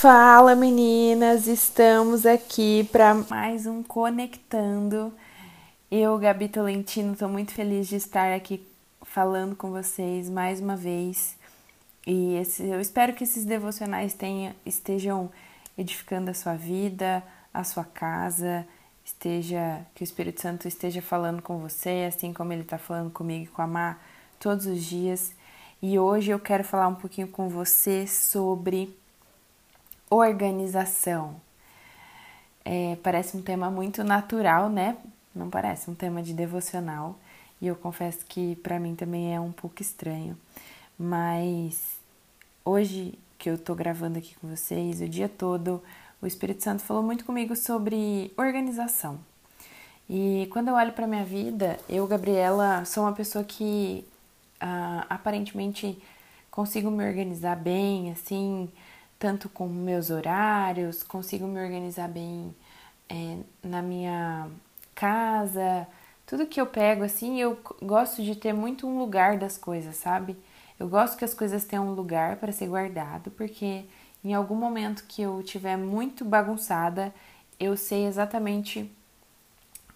Fala meninas, estamos aqui para mais um Conectando. Eu, Gabi Tolentino, estou muito feliz de estar aqui falando com vocês mais uma vez. E esse, eu espero que esses devocionais tenha, estejam edificando a sua vida, a sua casa, esteja que o Espírito Santo esteja falando com você, assim como ele está falando comigo e com a Mar todos os dias. E hoje eu quero falar um pouquinho com você sobre organização. É, parece um tema muito natural, né? Não parece um tema de devocional. E eu confesso que para mim também é um pouco estranho. Mas hoje que eu tô gravando aqui com vocês, o dia todo, o Espírito Santo falou muito comigo sobre organização. E quando eu olho para minha vida, eu, Gabriela, sou uma pessoa que ah, aparentemente consigo me organizar bem, assim, tanto com meus horários, consigo me organizar bem é, na minha casa, tudo que eu pego assim, eu gosto de ter muito um lugar das coisas, sabe? Eu gosto que as coisas tenham um lugar para ser guardado, porque em algum momento que eu tiver muito bagunçada, eu sei exatamente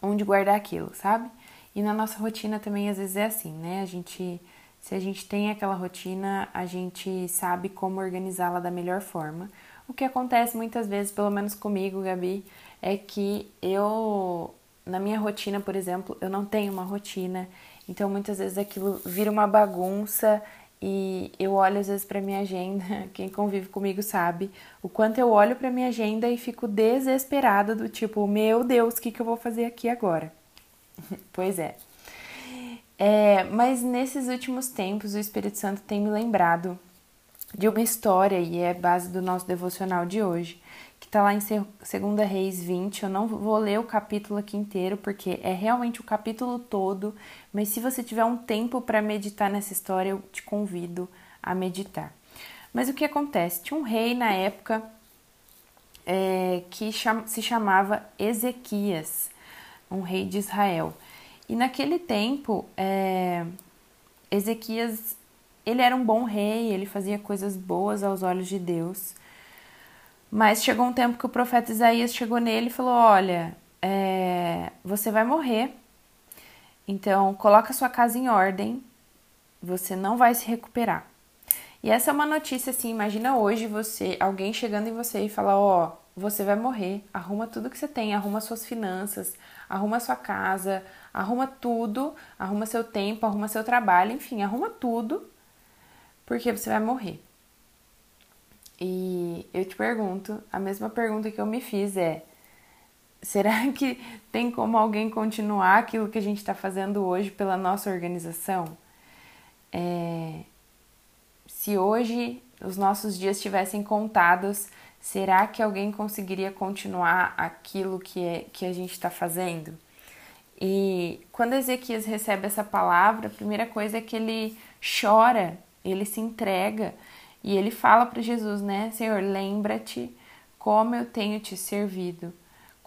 onde guardar aquilo, sabe? E na nossa rotina também às vezes é assim, né? A gente se a gente tem aquela rotina, a gente sabe como organizá-la da melhor forma. O que acontece muitas vezes, pelo menos comigo, Gabi, é que eu, na minha rotina, por exemplo, eu não tenho uma rotina, então muitas vezes aquilo vira uma bagunça e eu olho às vezes para minha agenda, quem convive comigo sabe, o quanto eu olho para minha agenda e fico desesperada do tipo, meu Deus, o que, que eu vou fazer aqui agora? pois é. É, mas nesses últimos tempos, o Espírito Santo tem me lembrado de uma história, e é base do nosso devocional de hoje, que está lá em 2 Reis 20. Eu não vou ler o capítulo aqui inteiro, porque é realmente o capítulo todo, mas se você tiver um tempo para meditar nessa história, eu te convido a meditar. Mas o que acontece? Tinha um rei na época é, que cham se chamava Ezequias, um rei de Israel. E naquele tempo, é, Ezequias, ele era um bom rei, ele fazia coisas boas aos olhos de Deus. Mas chegou um tempo que o profeta Isaías chegou nele e falou: Olha, é, você vai morrer, então coloca sua casa em ordem, você não vai se recuperar. E essa é uma notícia assim, imagina hoje você, alguém chegando em você e falar: Ó, oh, você vai morrer, arruma tudo que você tem, arruma suas finanças, arruma sua casa, arruma tudo, arruma seu tempo, arruma seu trabalho, enfim, arruma tudo, porque você vai morrer. E eu te pergunto, a mesma pergunta que eu me fiz é: será que tem como alguém continuar aquilo que a gente está fazendo hoje pela nossa organização? É, se hoje os nossos dias estivessem contados, será que alguém conseguiria continuar aquilo que, é, que a gente está fazendo? E quando Ezequias recebe essa palavra, a primeira coisa é que ele chora, ele se entrega e ele fala para Jesus, né? Senhor, lembra-te como eu tenho te servido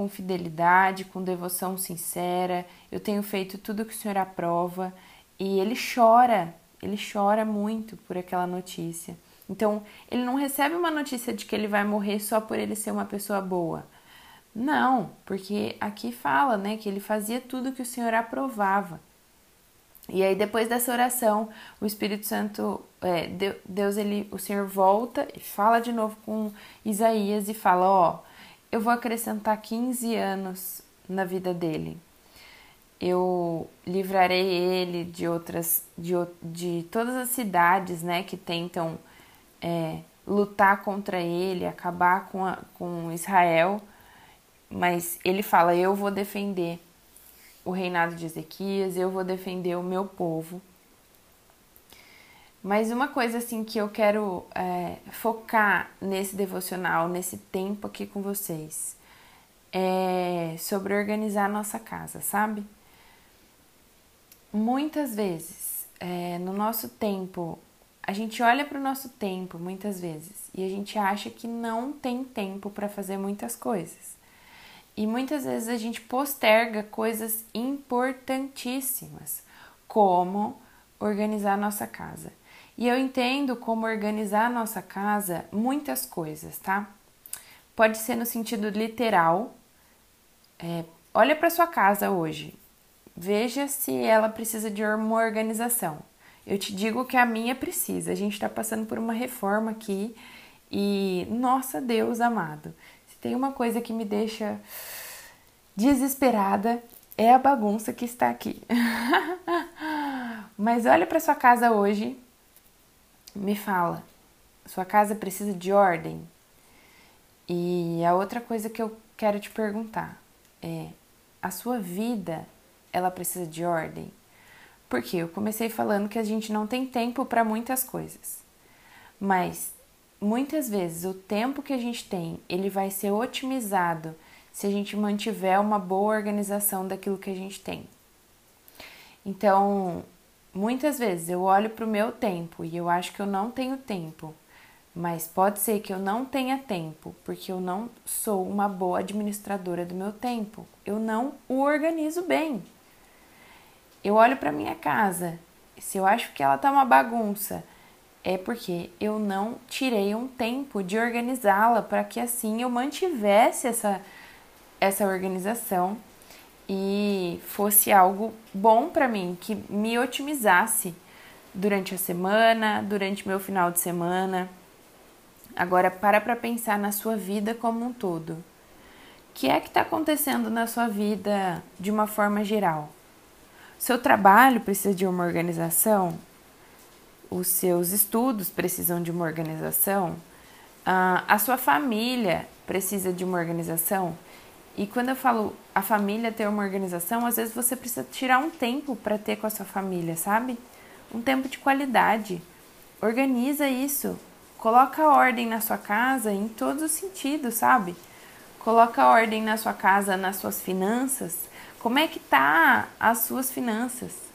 com fidelidade, com devoção sincera, eu tenho feito tudo que o Senhor aprova. E ele chora, ele chora muito por aquela notícia. Então, ele não recebe uma notícia de que ele vai morrer só por ele ser uma pessoa boa. Não, porque aqui fala, né, que ele fazia tudo que o Senhor aprovava. E aí depois dessa oração, o Espírito Santo, é, Deus, ele, o Senhor volta e fala de novo com Isaías e fala, ó, eu vou acrescentar 15 anos na vida dele. Eu livrarei ele de outras, de, de todas as cidades, né, que tentam é, lutar contra ele, acabar com, a, com Israel mas ele fala: Eu vou defender o reinado de Ezequias, eu vou defender o meu povo. Mas uma coisa assim que eu quero é, focar nesse devocional, nesse tempo aqui com vocês, é sobre organizar a nossa casa, sabe? Muitas vezes, é, no nosso tempo, a gente olha para o nosso tempo muitas vezes e a gente acha que não tem tempo para fazer muitas coisas. E muitas vezes a gente posterga coisas importantíssimas, como organizar nossa casa. E eu entendo como organizar nossa casa muitas coisas, tá? pode ser no sentido literal. É, olha para sua casa hoje, veja se ela precisa de uma organização. Eu te digo que a minha precisa. A gente está passando por uma reforma aqui e, nossa Deus amado, tem uma coisa que me deixa desesperada é a bagunça que está aqui. Mas olha para sua casa hoje, me fala, sua casa precisa de ordem? E a outra coisa que eu quero te perguntar é: a sua vida ela precisa de ordem? Porque eu comecei falando que a gente não tem tempo para muitas coisas. Mas muitas vezes o tempo que a gente tem, ele vai ser otimizado se a gente mantiver uma boa organização daquilo que a gente tem. Então, muitas vezes eu olho para o meu tempo e eu acho que eu não tenho tempo, mas pode ser que eu não tenha tempo porque eu não sou uma boa administradora do meu tempo, eu não o organizo bem. Eu olho para minha casa, se eu acho que ela tá uma bagunça, é porque eu não tirei um tempo de organizá-la para que assim eu mantivesse essa essa organização e fosse algo bom para mim, que me otimizasse durante a semana, durante meu final de semana. Agora para para pensar na sua vida como um todo. O que é que está acontecendo na sua vida de uma forma geral? Seu trabalho precisa de uma organização? Os seus estudos precisam de uma organização? A sua família precisa de uma organização? E quando eu falo a família ter uma organização, às vezes você precisa tirar um tempo para ter com a sua família, sabe? Um tempo de qualidade. Organiza isso. Coloca ordem na sua casa em todos os sentidos, sabe? Coloca ordem na sua casa, nas suas finanças. Como é que tá as suas finanças?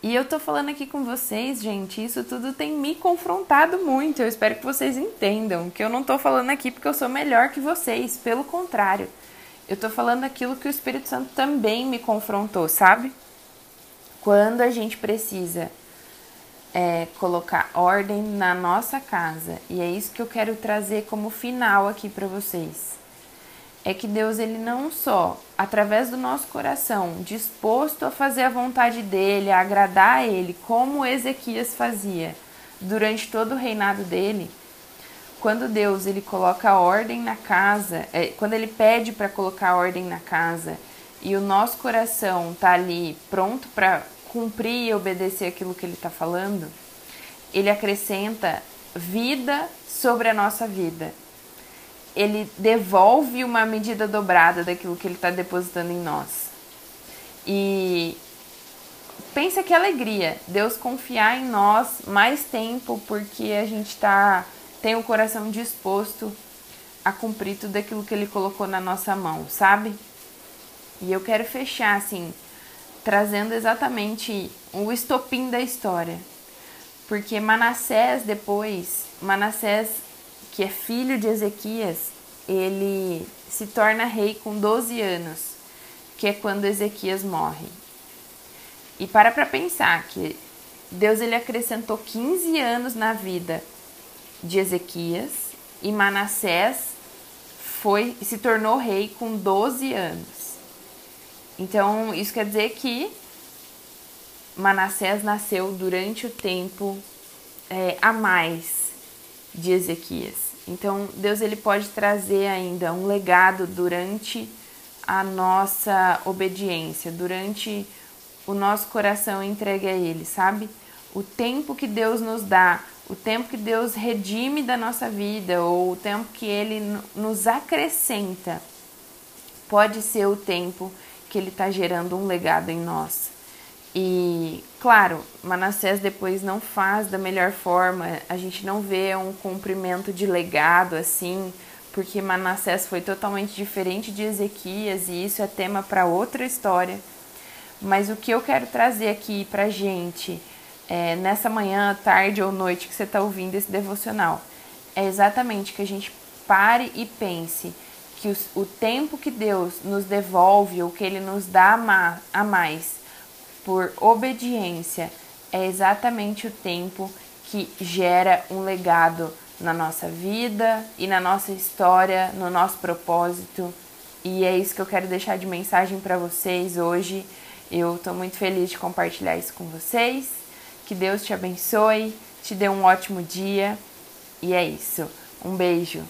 E eu tô falando aqui com vocês, gente, isso tudo tem me confrontado muito. Eu espero que vocês entendam que eu não tô falando aqui porque eu sou melhor que vocês, pelo contrário. Eu tô falando aquilo que o Espírito Santo também me confrontou, sabe? Quando a gente precisa é, colocar ordem na nossa casa, e é isso que eu quero trazer como final aqui para vocês. É que Deus, ele não só, através do nosso coração, disposto a fazer a vontade dele, a agradar a ele, como Ezequias fazia durante todo o reinado dele, quando Deus ele coloca ordem na casa, é, quando ele pede para colocar ordem na casa e o nosso coração tá ali pronto para cumprir e obedecer aquilo que ele está falando, ele acrescenta vida sobre a nossa vida. Ele devolve uma medida dobrada daquilo que ele está depositando em nós. E pensa que alegria Deus confiar em nós mais tempo porque a gente está tem o coração disposto a cumprir tudo aquilo que ele colocou na nossa mão, sabe? E eu quero fechar assim, trazendo exatamente o estopim da história. Porque Manassés depois, Manassés, que é filho de Ezequias, ele se torna rei com 12 anos, que é quando Ezequias morre. E para para pensar que Deus ele acrescentou 15 anos na vida de Ezequias e Manassés foi se tornou rei com 12 anos. Então, isso quer dizer que Manassés nasceu durante o tempo é, a mais de Ezequias. Então, Deus ele pode trazer ainda um legado durante a nossa obediência, durante o nosso coração entregue a Ele, sabe? O tempo que Deus nos dá o tempo que Deus redime da nossa vida ou o tempo que Ele nos acrescenta pode ser o tempo que Ele está gerando um legado em nós. E, claro, Manassés depois não faz da melhor forma, a gente não vê um cumprimento de legado assim, porque Manassés foi totalmente diferente de Ezequias e isso é tema para outra história. Mas o que eu quero trazer aqui para gente é, nessa manhã, tarde ou noite que você está ouvindo esse devocional. É exatamente que a gente pare e pense que os, o tempo que Deus nos devolve, ou que Ele nos dá a mais por obediência, é exatamente o tempo que gera um legado na nossa vida e na nossa história, no nosso propósito. E é isso que eu quero deixar de mensagem para vocês hoje. Eu estou muito feliz de compartilhar isso com vocês. Que Deus te abençoe, te dê um ótimo dia. E é isso. Um beijo.